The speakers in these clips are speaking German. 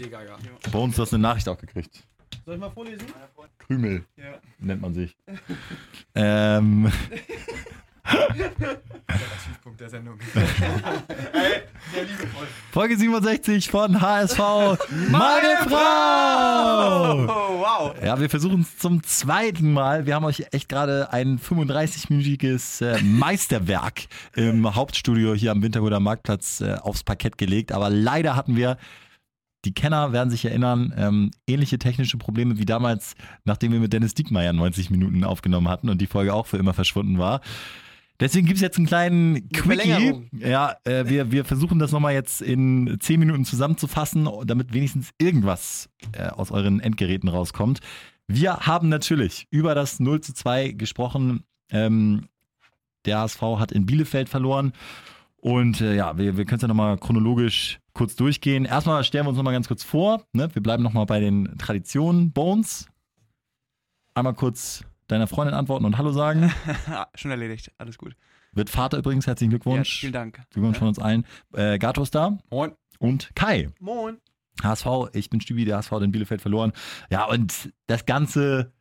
Stehgeiger. Bei uns hast du eine Nachricht auch gekriegt. Soll ich mal vorlesen? Krümel Ja. nennt man sich. ähm, Tiefpunkt der Sendung. Sehr liebevoll. Folge 67 von HSV Meine Frau! Oh, wow. Ja, wir versuchen es zum zweiten Mal. Wir haben euch echt gerade ein 35-minütiges äh, Meisterwerk im Hauptstudio hier am Winterhuder Marktplatz äh, aufs Parkett gelegt. Aber leider hatten wir, die Kenner werden sich erinnern, ähm, ähnliche technische Probleme wie damals, nachdem wir mit Dennis Diekmeyer 90 Minuten aufgenommen hatten und die Folge auch für immer verschwunden war. Deswegen gibt es jetzt einen kleinen Quickie. Ja, äh, wir, wir versuchen das nochmal jetzt in 10 Minuten zusammenzufassen, damit wenigstens irgendwas äh, aus euren Endgeräten rauskommt. Wir haben natürlich über das 0 zu 2 gesprochen. Ähm, der HSV hat in Bielefeld verloren. Und äh, ja, wir, wir können es ja nochmal chronologisch kurz durchgehen. Erstmal stellen wir uns nochmal ganz kurz vor. Ne? Wir bleiben nochmal bei den Traditionen. Bones, einmal kurz deiner Freundin antworten und Hallo sagen. Ah, Schon erledigt, alles gut. Wird Vater übrigens, herzlichen Glückwunsch. Ja, vielen Dank. Glückwunsch von uns allen. Äh, Gato ist da Moin. und Kai. Moin. HSV, ich bin Stübi, der HSV hat in Bielefeld verloren. Ja, und das Ganze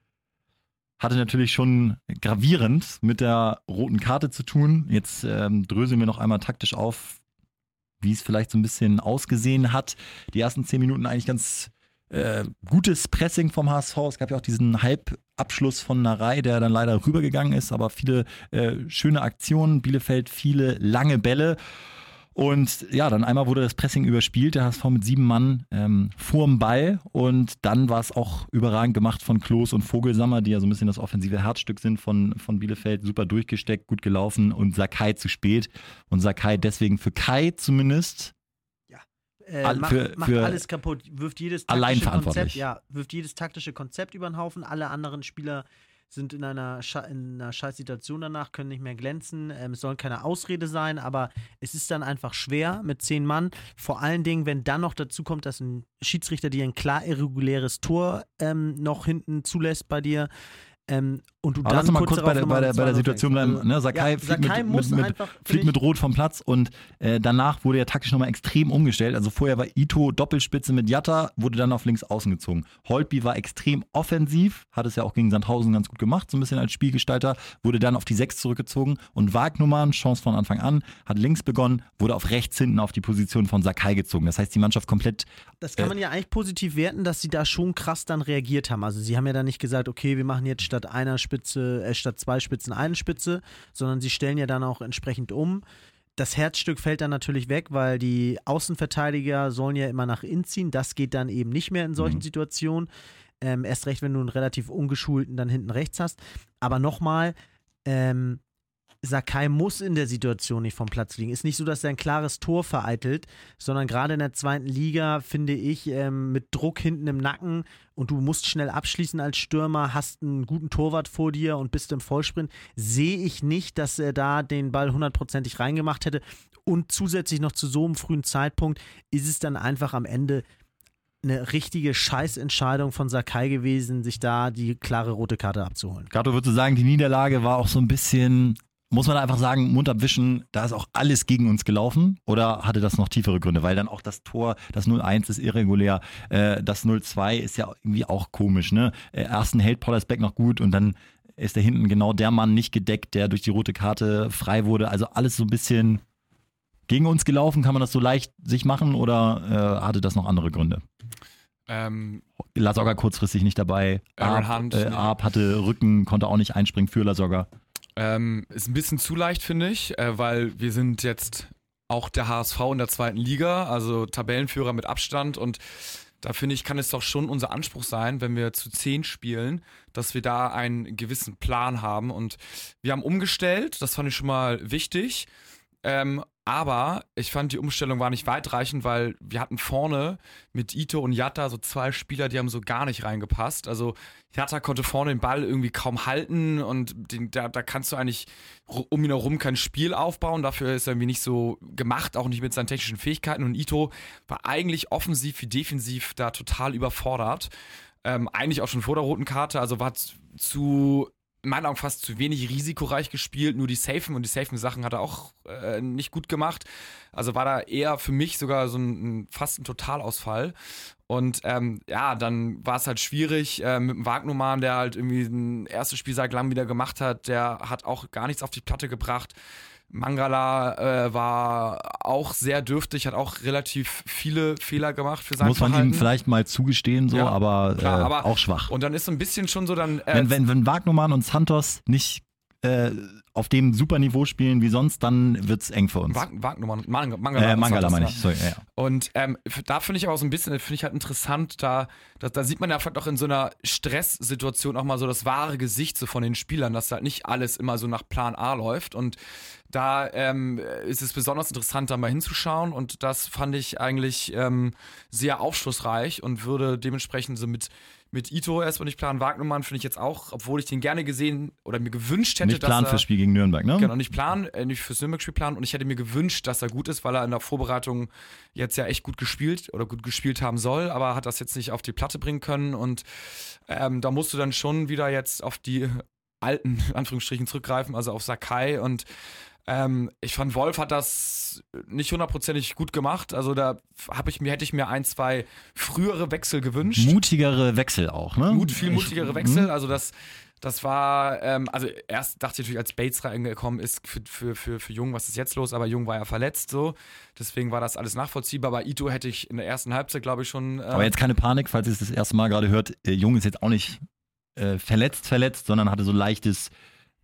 hatte natürlich schon gravierend mit der roten Karte zu tun. Jetzt ähm, dröseln wir noch einmal taktisch auf, wie es vielleicht so ein bisschen ausgesehen hat. Die ersten zehn Minuten eigentlich ganz äh, gutes Pressing vom HSV. Es gab ja auch diesen Halbabschluss von Narei, der dann leider rübergegangen ist, aber viele äh, schöne Aktionen. Bielefeld viele lange Bälle. Und ja, dann einmal wurde das Pressing überspielt, der HSV mit sieben Mann ähm, vorm Ball. Und dann war es auch überragend gemacht von Klos und Vogelsammer, die ja so ein bisschen das offensive Herzstück sind von, von Bielefeld. Super durchgesteckt, gut gelaufen und Sakai zu spät. Und Sakai deswegen für Kai zumindest Äh, All- macht, für- macht für- alles kaputt, wirft jedes Allein taktische verantwortlich. Konzept, ja, wirft jedes taktische Konzept über den Haufen. Alle anderen Spieler sind in einer, Scha in einer scheiß Situation danach, können nicht mehr glänzen. Ähm, es soll keine Ausrede sein, aber es ist dann einfach schwer mit zehn Mann. Vor allen Dingen, wenn dann noch dazu kommt, dass ein Schiedsrichter dir ein klar irreguläres Tor ähm, noch hinten zulässt bei dir. Ähm, und du Aber dann lass mal kurz kurz bei der, bei der, bei der 2-0 Situation bleiben. Ne? Sakai, ja, fliegt, Sakai mit, mit, mit, fliegt mit Rot vom Platz und äh, danach wurde ja taktisch nochmal extrem umgestellt. Also vorher war Ito Doppelspitze mit Jatta, wurde dann auf links außen gezogen. Holtby war extrem offensiv, hat es ja auch gegen Sandhausen ganz gut gemacht, so ein bisschen als Spielgestalter, wurde dann auf die Sechs zurückgezogen und Wagnumann, Chance von Anfang an, hat links begonnen, wurde auf rechts hinten auf die Position von Sakai gezogen. Das heißt, die Mannschaft komplett Das kann Äh, man ja eigentlich positiv werten, dass sie da schon krass dann reagiert haben. Also sie haben ja dann nicht gesagt, okay, wir machen jetzt statt einer Spitze, äh, statt zwei Spitzen eine Spitze, sondern sie stellen ja dann auch entsprechend um. Das Herzstück fällt dann natürlich weg, weil die Außenverteidiger sollen ja immer nach innen ziehen. Das geht dann eben nicht mehr in solchen Mhm. Situationen. Ähm, erst recht, wenn du einen relativ ungeschulten dann hinten rechts hast. Aber nochmal, ähm, Sakai muss in der Situation nicht vom Platz fliegen. Ist nicht so, dass er ein klares Tor vereitelt, sondern gerade in der zweiten Liga, finde ich, ähm, mit Druck hinten im Nacken und du musst schnell abschließen als Stürmer, hast einen guten Torwart vor dir und bist im Vollsprint, sehe ich nicht, dass er da den Ball hundertprozentig reingemacht hätte. Und zusätzlich noch zu so einem frühen Zeitpunkt ist es dann einfach am Ende eine richtige Scheißentscheidung von Sakai gewesen, sich da die klare rote Karte abzuholen. Gato, würdest du sagen, die Niederlage war auch so ein bisschen, muss man einfach sagen, Mund abwischen, da ist auch alles gegen uns gelaufen? Oder hatte das noch tiefere Gründe? Weil dann auch das Tor, das 0-1 ist irregulär, äh, das 0-2 ist ja irgendwie auch komisch, ne? Äh, ersten hält Pollersbeck noch gut und dann ist da hinten genau der Mann nicht gedeckt, der durch die rote Karte frei wurde. Also alles so ein bisschen gegen uns gelaufen. Kann man das so leicht sich machen oder äh, hatte das noch andere Gründe? Ähm, Lasogga kurzfristig nicht dabei. Aaron Arp, Hunt, äh. Arp hatte Rücken, konnte auch nicht einspringen für Lasogga. Ähm, ist ein bisschen zu leicht, finde ich, äh, weil wir sind jetzt auch der HSV in der zweiten Liga, also Tabellenführer mit Abstand und da finde ich, kann es doch schon unser Anspruch sein, wenn wir zu zehn spielen, dass wir da einen gewissen Plan haben. Und wir haben umgestellt, das fand ich schon mal wichtig. Ähm, aber ich fand, die Umstellung war nicht weitreichend, weil wir hatten vorne mit Ito und Jatta so zwei Spieler, die haben so gar nicht reingepasst. Also Jatta konnte vorne den Ball irgendwie kaum halten und den, da, da kannst du eigentlich um ihn herum kein Spiel aufbauen. Dafür ist er irgendwie nicht so gemacht, auch nicht mit seinen technischen Fähigkeiten. Und Ito war eigentlich offensiv wie defensiv da total überfordert. Ähm, eigentlich auch schon vor der roten Karte, also war zu in meinen Augen fast zu wenig risikoreich gespielt. Nur die safen und die safen Sachen hat er auch äh, nicht gut gemacht. Also war da eher für mich sogar so ein, fast ein Totalausfall. Und ähm, ja, dann war es halt schwierig äh, mit dem Wagnumann, der halt irgendwie ein erstes Spiel seit langem wieder gemacht hat. Der hat auch gar nichts auf die Platte gebracht. Mangala äh, war auch sehr dürftig, hat auch relativ viele Fehler gemacht für sein Muss man Verhalten. ihm vielleicht mal zugestehen, so, Ja, aber, klar, äh, aber- auch schwach. Und dann ist so ein bisschen schon so dann. Äh, wenn, wenn, wenn Wagnumann und Santos nicht äh, auf dem super Niveau spielen wie sonst, dann wird es eng für uns. Wag Wagnumann, Mang Mangala, äh, Mangala meine ich. Sorry, ja, ja. Und ähm, da finde ich aber auch so ein bisschen, finde ich halt interessant, da, da, da sieht man ja vielleicht auch in so einer Stresssituation auch mal so das wahre Gesicht so von den Spielern, dass halt nicht alles immer so nach Plan A läuft. Und da ähm, ist es besonders interessant, da mal hinzuschauen. Und das fand ich eigentlich ähm, sehr aufschlussreich und würde dementsprechend so mit, mit Ito erstmal nicht planen. Wagnermann finde ich jetzt auch, obwohl ich den gerne gesehen oder mir gewünscht hätte, Nicht dass Plan er, fürs Spiel gegen Nürnberg, ne? Genau, nicht planen, äh, nicht fürs Nürnberg-Spiel planen. Und ich hätte mir gewünscht, dass er gut ist, weil er in der Vorbereitung jetzt ja echt gut gespielt oder gut gespielt haben soll, aber hat das jetzt nicht auf die Platte bringen können. Und ähm, da musst du dann schon wieder jetzt auf die alten, Anführungsstrichen, zurückgreifen, also auf Sakai. Und ähm, ich fand, Wolf hat das nicht hundertprozentig gut gemacht. Also da habe ich mir, hätte ich mir ein, zwei frühere Wechsel gewünscht. Mutigere Wechsel auch, ne? Mut, viel Ich- mutigere hm? Wechsel. Also das, das war, ähm, also erst dachte ich natürlich, als Bates reingekommen ist für, für, für, für Jung, was ist jetzt los? Aber Jung war ja verletzt so. Deswegen war das alles nachvollziehbar. Bei Ito hätte ich in der ersten Halbzeit, glaube ich, schon. Äh, Aber jetzt keine Panik, falls ihr es das erste Mal gerade hört. Äh, Jung ist jetzt auch nicht äh, verletzt, verletzt, sondern hatte so leichtes.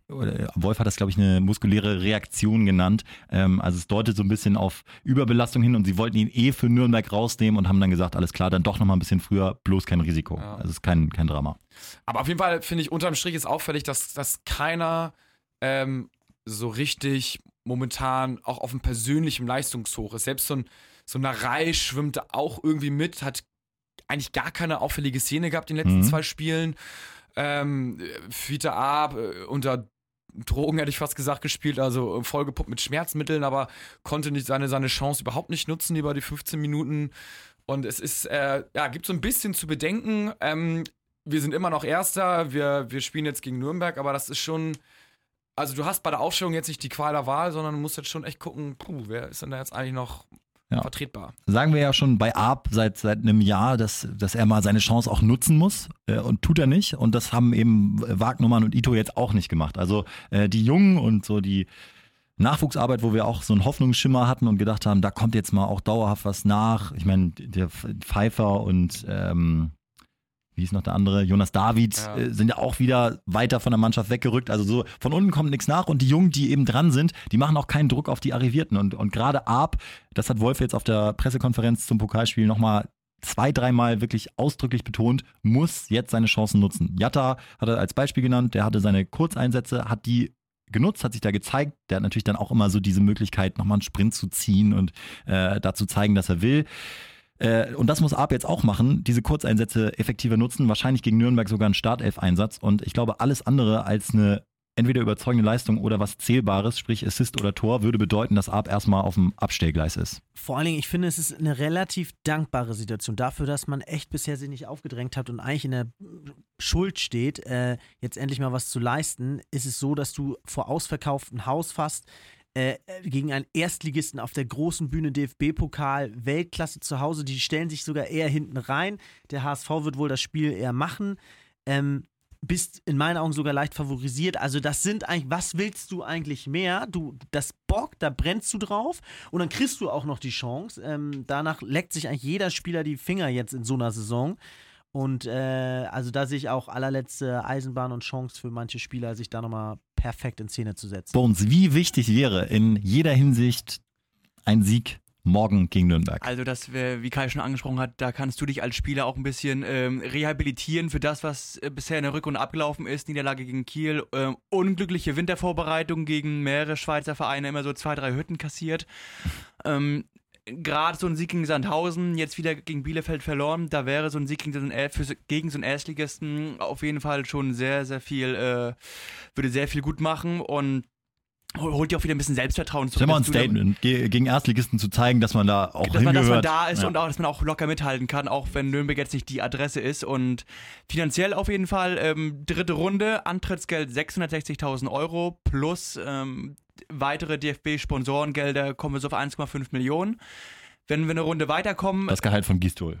Oder Wolf hat das, glaube ich, eine muskuläre Reaktion genannt. Ähm, also es deutet so ein bisschen auf Überbelastung hin und sie wollten ihn eh für Nürnberg rausnehmen und haben dann gesagt, alles klar, dann doch nochmal ein bisschen früher, bloß kein Risiko. Ja. Also es ist kein, kein Drama. Aber auf jeden Fall finde ich, unterm Strich ist auffällig, dass, dass keiner ähm, so richtig momentan auch auf einem persönlichen Leistungshoch ist. Selbst so ein, so ein Narei schwimmt auch irgendwie mit, hat eigentlich gar keine auffällige Szene gehabt in den letzten Mhm. zwei Spielen. Ähm, Fiete A äh, unter Drogen hätte ich fast gesagt gespielt, also vollgepumpt mit Schmerzmitteln, aber konnte nicht seine, seine Chance überhaupt nicht nutzen über die 15 Minuten. Und es ist, äh, ja, gibt so ein bisschen zu bedenken. Ähm, wir sind immer noch Erster, wir, wir spielen jetzt gegen Nürnberg, aber das ist schon. Also, du hast bei der Aufstellung jetzt nicht die Qual der Wahl, sondern du musst jetzt schon echt gucken, puh, wer ist denn da jetzt eigentlich noch Ja. vertretbar? Sagen wir ja schon bei Arp seit, seit einem Jahr, dass, dass er mal seine Chance auch nutzen muss äh, und tut er nicht. Und das haben eben Wagnumann und Ito jetzt auch nicht gemacht. Also äh, die Jungen und so die Nachwuchsarbeit, wo wir auch so einen Hoffnungsschimmer hatten und gedacht haben, da kommt jetzt mal auch dauerhaft was nach. Ich meine, der Pfeiffer und ähm, wie ist noch der andere? Jonas David Ja. äh, sind ja auch wieder weiter von der Mannschaft weggerückt. Also so von unten kommt nichts nach und die Jungen, die eben dran sind, die machen auch keinen Druck auf die Arrivierten. Und, und gerade Arp, das hat Wolf jetzt auf der Pressekonferenz zum Pokalspiel nochmal zwei, dreimal wirklich ausdrücklich betont, muss jetzt seine Chancen nutzen. Jatta hat er als Beispiel genannt, der hatte seine Kurzeinsätze, hat die genutzt, hat sich da gezeigt. Der hat natürlich dann auch immer so diese Möglichkeit, nochmal einen Sprint zu ziehen und äh, da zu zeigen, dass er will. Äh, und das muss Arp jetzt auch machen, diese Kurzeinsätze effektiver nutzen, wahrscheinlich gegen Nürnberg sogar einen Startelf-Einsatz. Und ich glaube, alles andere als eine entweder überzeugende Leistung oder was Zählbares, sprich Assist oder Tor, würde bedeuten, dass Arp erstmal auf dem Abstellgleis ist. Vor allen Dingen, ich finde, es ist eine relativ dankbare Situation dafür, dass man echt bisher sich nicht aufgedrängt hat und eigentlich in der Schuld steht, äh, jetzt endlich mal was zu leisten. Ist es so, dass du vor ausverkauftem Haus fast äh, gegen einen Erstligisten auf der großen Bühne DFB-Pokal, Weltklasse zu Hause, die stellen sich sogar eher hinten rein. Der HSV wird wohl das Spiel eher machen. Ähm, bist in meinen Augen sogar leicht favorisiert. Also das sind eigentlich, was willst du eigentlich mehr? Du, das Bock, da brennst du drauf und dann kriegst du auch noch die Chance. Ähm, danach leckt sich eigentlich jeder Spieler die Finger jetzt in so einer Saison. Und äh, also da sehe ich auch allerletzte Eisenbahn und Chance für manche Spieler, sich da nochmal perfekt in Szene zu setzen. Bones, wie wichtig wäre in jeder Hinsicht ein Sieg morgen gegen Nürnberg? Also das wäre, wie Kai schon angesprochen hat, da kannst du dich als Spieler auch ein bisschen ähm, rehabilitieren für das, was äh, bisher in der Rückrunde abgelaufen ist. Niederlage gegen Kiel, ähm, unglückliche Wintervorbereitung gegen mehrere Schweizer Vereine, immer so zwei, drei Hütten kassiert. Ähm, Gerade so ein Sieg gegen Sandhausen, jetzt wieder gegen Bielefeld verloren, da wäre so ein Sieg gegen so einen, für, gegen so einen Erstligisten auf jeden Fall schon sehr, sehr viel, äh, würde sehr viel gut machen und hol- holt dir auch wieder ein bisschen Selbstvertrauen Das ist immer ein da- Statement, ge- gegen Erstligisten zu zeigen, dass man da auch dass man, dass man da ist Ja. und auch, dass man auch locker mithalten kann, auch wenn Nürnberg jetzt nicht die Adresse ist. Und finanziell auf jeden Fall ähm, dritte Runde, Antrittsgeld 660.000 Euro plus ähm, weitere DFB-Sponsorengelder kommen wir so auf 1,5 Millionen. Wenn wir eine Runde weiterkommen, Das Gehalt von Gistol.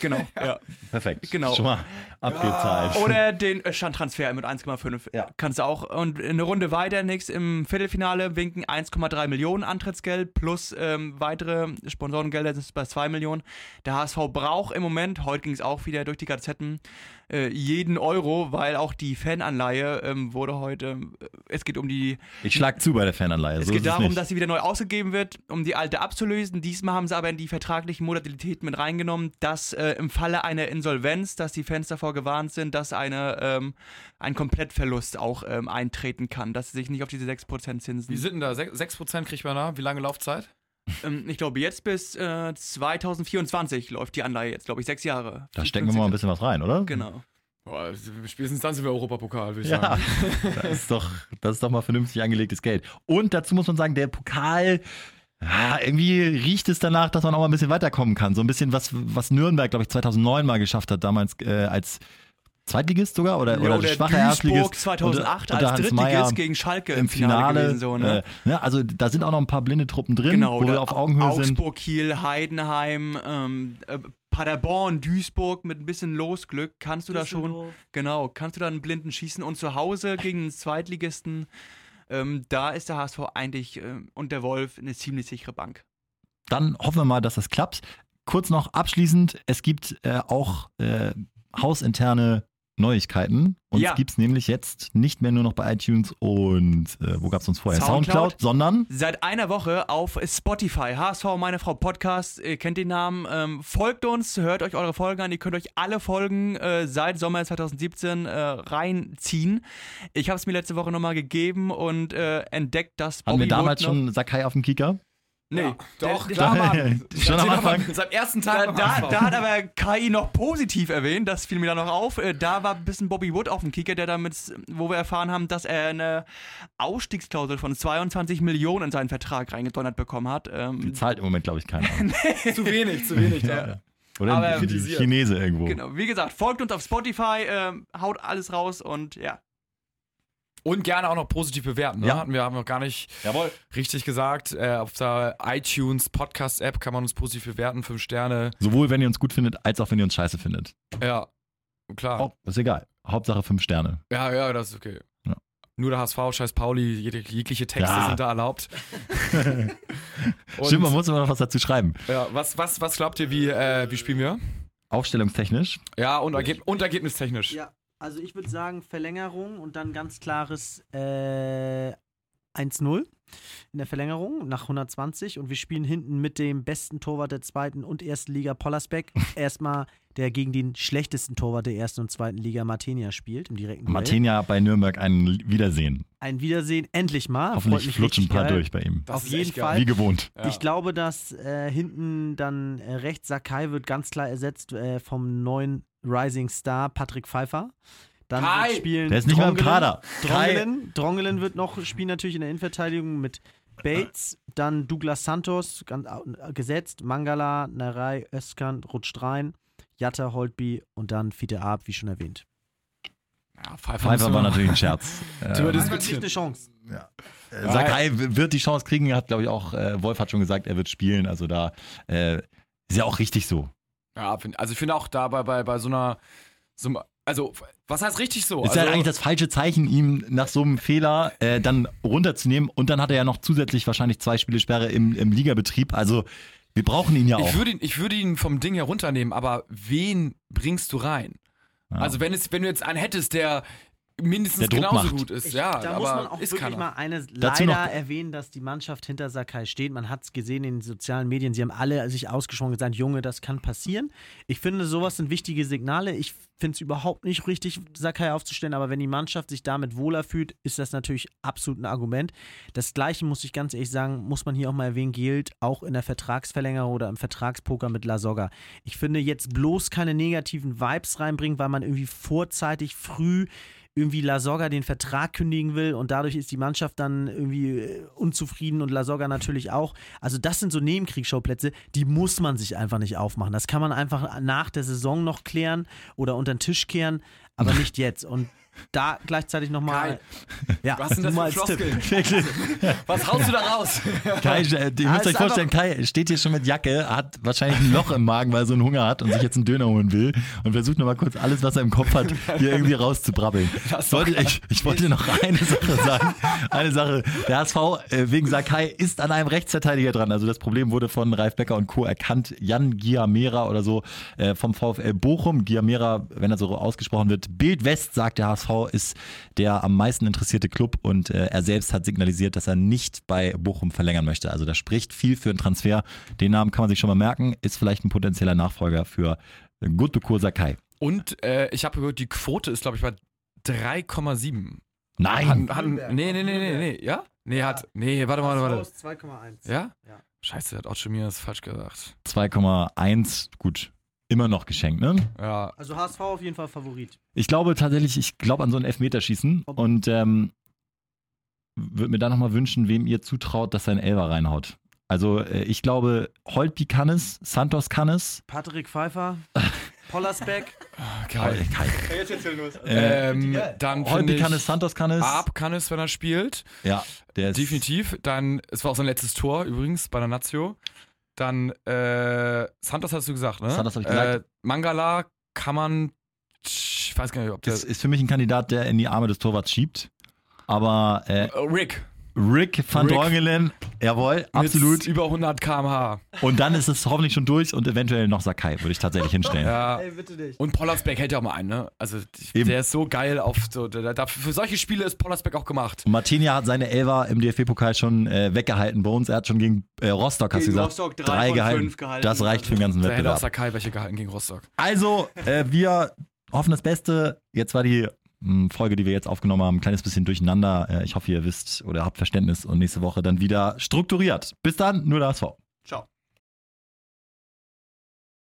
Genau, ja. Perfekt. Genau. Schon mal abgezahlt. Oder den Standtransfer mit 1,5. Ja. Kannst du auch. Und eine Runde weiter, nächst im Viertelfinale winken 1,3 Millionen Antrittsgeld plus ähm, weitere Sponsorengelder, das ist bei 2 Millionen. Der HSV braucht im Moment, heute ging es auch wieder durch die Gazetten, äh, jeden Euro, weil auch die Fananleihe ähm, wurde heute, äh, es geht um die Ich schlag zu bei der Fananleihe. es so geht ist darum, nicht. dass sie wieder neu ausgegeben wird, um die alte abzulösen. Diesmal haben sie aber in die vertraglichen Modalitäten mit reingenommen, dass äh, im Falle einer Insolvenz, dass die Fans davor gewarnt sind, dass eine, ähm, ein Komplettverlust auch ähm, eintreten kann, dass sie sich nicht auf diese 6% Zinsen. Wie sind denn da? 6%, 6% kriegt man da? Wie lange Laufzeit? Ähm, ich glaube, jetzt bis äh, 2024 läuft die Anleihe jetzt, glaube ich, sechs Jahre. Da stecken wir mal ein 50. bisschen was rein, oder? Genau. Boah, spätestens dann sind wir Europapokal, würde ich Ja, sagen. das ist, doch, das ist doch mal vernünftig angelegtes Geld. Und dazu muss man sagen, der Pokal, ah, irgendwie riecht es danach, dass man auch mal ein bisschen weiterkommen kann. So ein bisschen, was, was Nürnberg, glaube ich, 2009 mal geschafft hat, damals äh, als Zweitligist sogar oder, Ja, oder, schwacher Duisburg Erstligist. 2008 unter- unter als Drittligist gegen Schalke im Finale. gewesen. So, ne? äh, ne, also da sind auch noch ein paar blinde Truppen drin, Genau, wo wir auf Augenhöhe sind. Augsburg, Kiel, Heidenheim, ähm, äh, Paderborn, Duisburg mit ein bisschen Losglück. Kannst du da schon, genau, kannst du da einen Blinden schießen und zu Hause gegen einen Zweitligisten, ähm, da ist der HSV eigentlich ähm, und der Wolf eine ziemlich sichere Bank. Dann hoffen wir mal, dass das klappt. Kurz noch abschließend, es gibt äh, auch äh, hausinterne Neuigkeiten. Uns Ja. gibt es nämlich jetzt nicht mehr nur noch bei iTunes und äh, wo gab es uns vorher? Soundcloud. sondern Seit einer Woche auf Spotify, HSV Meine Frau Podcast, ihr kennt den Namen, ähm, folgt uns, hört euch eure Folgen an, ihr könnt euch alle Folgen äh, seit Sommer 2017 äh, reinziehen. Ich habe es mir letzte Woche nochmal gegeben und äh, entdeckt, dass hatten Bobby wir damals Wood noch, schon Sakai auf dem Kicker? Nee, Ja, doch, der, klar, Mann. Schon am Anfang? Seit ersten Da, Tag da, da hat aber Kai noch positiv erwähnt, das fiel mir da noch auf. Äh, Da war ein bisschen Bobby Wood auf dem Kicker, der damit, wo wir erfahren haben, dass er eine Ausstiegsklausel von 22 Millionen in seinen Vertrag reingedonnert bekommen hat. Die Ähm, zahlt im Moment, glaube ich, keiner. zu wenig, zu wenig. Ja. Da. Oder Aber. Chinese irgendwo. genau, wie gesagt, folgt uns auf Spotify, ähm, haut alles raus und ja. Und gerne auch noch positiv bewerten. Ne? Ja. Hatten wir haben noch gar nicht Jawohl. richtig gesagt. Äh, auf der iTunes Podcast-App kann man uns positiv bewerten. Fünf Sterne. Sowohl wenn ihr uns gut findet, als auch wenn ihr uns scheiße findet. Ja, klar. Oh, ist egal. Hauptsache fünf Sterne. Ja, ja, das ist okay. Ja. Nur der HSV, scheiß Pauli, jegliche Texte Ja. sind da erlaubt. Stimmt, man muss immer noch was dazu schreiben. ja, was, was, was glaubt ihr, wie, äh, wie spielen wir? Aufstellungstechnisch. Ja, und, ergeb und ergebnistechnisch. Ja, also ich würde sagen Verlängerung und dann ganz klares äh, 1-0 in der Verlängerung nach 120 und wir spielen hinten mit dem besten Torwart der zweiten und ersten Liga Pollersbeck. Erstmal der gegen den schlechtesten Torwart der ersten und zweiten Liga Martenia spielt im direkten. Martenia bei Nürnberg ein Wiedersehen. Ein Wiedersehen, endlich mal. Hoffentlich flutschen ein paar geil. durch bei ihm. Das Auf jeden. Fall. Wie gewohnt. Ja. Ich glaube, dass äh, hinten dann äh, rechts Sakai wird ganz klar ersetzt äh, vom neuen Rising Star Patrick Pfeiffer. Dann Kai! wird spielen Der ist nicht mehr im Drongelen- Kader. Drongelen, Drongelen wird noch spielen natürlich in der Innenverteidigung mit Bates, dann Douglas Santos ganz, äh, gesetzt, Mangala, Narei, Özkan rutscht rein, Jatta, Holtby und dann Fiete Ab, wie schon erwähnt. Ja, Pfeiffer, Pfeiffer war wir- natürlich ein Scherz. Dis- Einfach nicht eine Chance. Äh, Sakai wird die Chance kriegen, hat, glaube ich, auch, äh, Wolf hat schon gesagt, er wird spielen. Also da äh, ist ja auch richtig so. Ja, find, also ich finde auch da bei, bei, bei so einer, so, also was heißt richtig so? Ist also, ja eigentlich das falsche Zeichen, ihm nach so einem Fehler äh, dann runterzunehmen. Und dann hat er ja noch zusätzlich wahrscheinlich zwei Spiele Sperre im, im Ligabetrieb. Also wir brauchen ihn ja auch. ich würde ihn, ich würde ihn vom Ding herunternehmen, aber wen bringst du rein? Ja. Also wenn es, wenn du jetzt einen hättest, der mindestens genauso macht. gut ist, Ich, ja, da aber muss man auch ist wirklich keiner. mal eine Dazu leider noch- erwähnen, dass die Mannschaft hinter Sakai steht. Man hat es gesehen in den sozialen Medien. Sie haben alle sich ausgesprochen gesagt, Junge, das kann passieren. Ich finde, sowas sind wichtige Signale. Ich finde es überhaupt nicht richtig, Sakai aufzustellen, aber wenn die Mannschaft sich damit wohler fühlt, ist das natürlich absolut ein Argument. Das Gleiche muss ich ganz ehrlich sagen, muss man hier auch mal erwähnen, gilt auch in der Vertragsverlängerung oder im Vertragspoker mit La Soga. Ich finde jetzt bloß keine negativen Vibes reinbringen, weil man irgendwie vorzeitig früh irgendwie La Soga den Vertrag kündigen will und dadurch ist die Mannschaft dann irgendwie äh, unzufrieden und La Soga natürlich auch. Also das sind so Nebenkriegsschauplätze, die muss man sich einfach nicht aufmachen. Das kann man einfach nach der Saison noch klären oder unter den Tisch kehren, aber nicht jetzt. Und da gleichzeitig nochmal. Ja, Was sind das für. Floskeln? Was haust du da raus? Kai, äh, ihr müsst euch vorstellen, Kai steht hier schon mit Jacke, hat wahrscheinlich ein Loch im Magen, weil er so einen Hunger hat und sich jetzt einen Döner holen will und versucht nochmal kurz alles, was er im Kopf hat, hier irgendwie rauszubrabbeln. Sollte, ich, ich wollte noch eine Sache sagen. Eine Sache. Der HSV äh, wegen Sakai ist an einem Rechtsverteidiger dran. Also das Problem wurde von Ralf Becker und Co. erkannt. Jan Giamera oder so äh, vom VfL Bochum. Giamera, wenn er so ausgesprochen wird. Bild West sagt, der HSV ist der am meisten interessierte Club und äh, er selbst hat signalisiert, dass er nicht bei Bochum verlängern möchte. Also da spricht viel für einen Transfer. Den Namen kann man sich schon mal merken. Ist vielleicht ein potenzieller Nachfolger für Gotokur Sakai. Und äh, ich habe gehört, die Quote ist, glaube ich, bei 3,7. Nein! Hat, hat, nee, nee, nee, nee, nee, ja? Nee, hat, nee, warte, warte, warte. 2,1. Ja? Ja. Scheiße, hat Ocho mir das falsch gesagt. 2,1, gut. Immer noch geschenkt, ne? Ja, Also HSV auf jeden Fall Favorit. Ich glaube tatsächlich, ich glaube an so ein Elfmeterschießen und ähm, würde mir da nochmal wünschen, wem ihr zutraut, dass er einen Elfer reinhaut. Also äh, ich glaube, Holtby kann es, Santos kann es. Patrick Pfeiffer, Pollersbeck. geil. Kai. Jetzt jetzt los. Äh, Ähm, dann Holtby kann es, ich, Santos kann es. Ab kann es, wenn er spielt. Ja, der ist Definitiv. Dann, es war auch sein letztes Tor übrigens bei der Nazio. Dann, äh, Santos hast du gesagt, ne? Santos hab ich Äh, gesagt. Mangala kann man, ich weiß gar nicht, ob der. ist, ist für mich ein Kandidat, der in die Arme des Torwarts schiebt. Aber äh, Äh, Rick. Rick van Rick. Drongelen, jawohl, absolut. Mit über 100 km/h. Und dann ist es hoffentlich schon durch und eventuell noch Sakai, würde ich tatsächlich hinstellen. Ja. Ey, bitte nicht. Und Pollersbeck hält ja auch mal ein, ne? Also, Eben. der ist so geil auf so, der, der, für solche Spiele ist Pollersbeck auch gemacht. Und Martinia hat seine Elfer im DFB-Pokal schon äh, weggehalten bei uns. Er hat schon gegen äh, Rostock, hast du gesagt, Rostock drei von gehalten. fünf gehalten. Das reicht für den ganzen Da hätte auch Wettbewerb. Sakai welche gehalten gegen Rostock. Also, äh, wir hoffen das Beste. Jetzt war die Folge, die wir jetzt aufgenommen haben, ein kleines bisschen durcheinander. Äh, ich hoffe, ihr wisst oder habt Verständnis und nächste Woche dann wieder strukturiert. Bis dann, nur der HSV. Ciao.